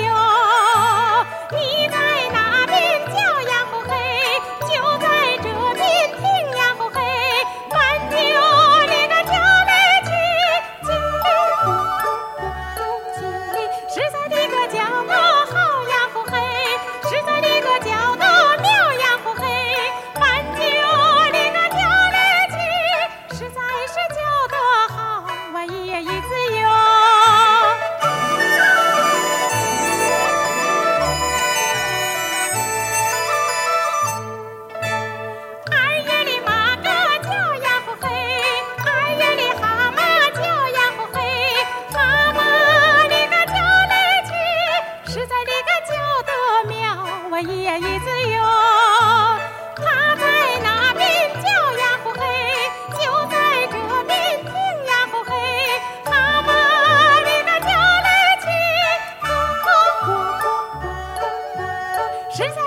哟，你在哪边叫咿呀咿子哟他在那边叫呀呼嘿就在这边听呀呼嘿他把你那叫来亲口口说实在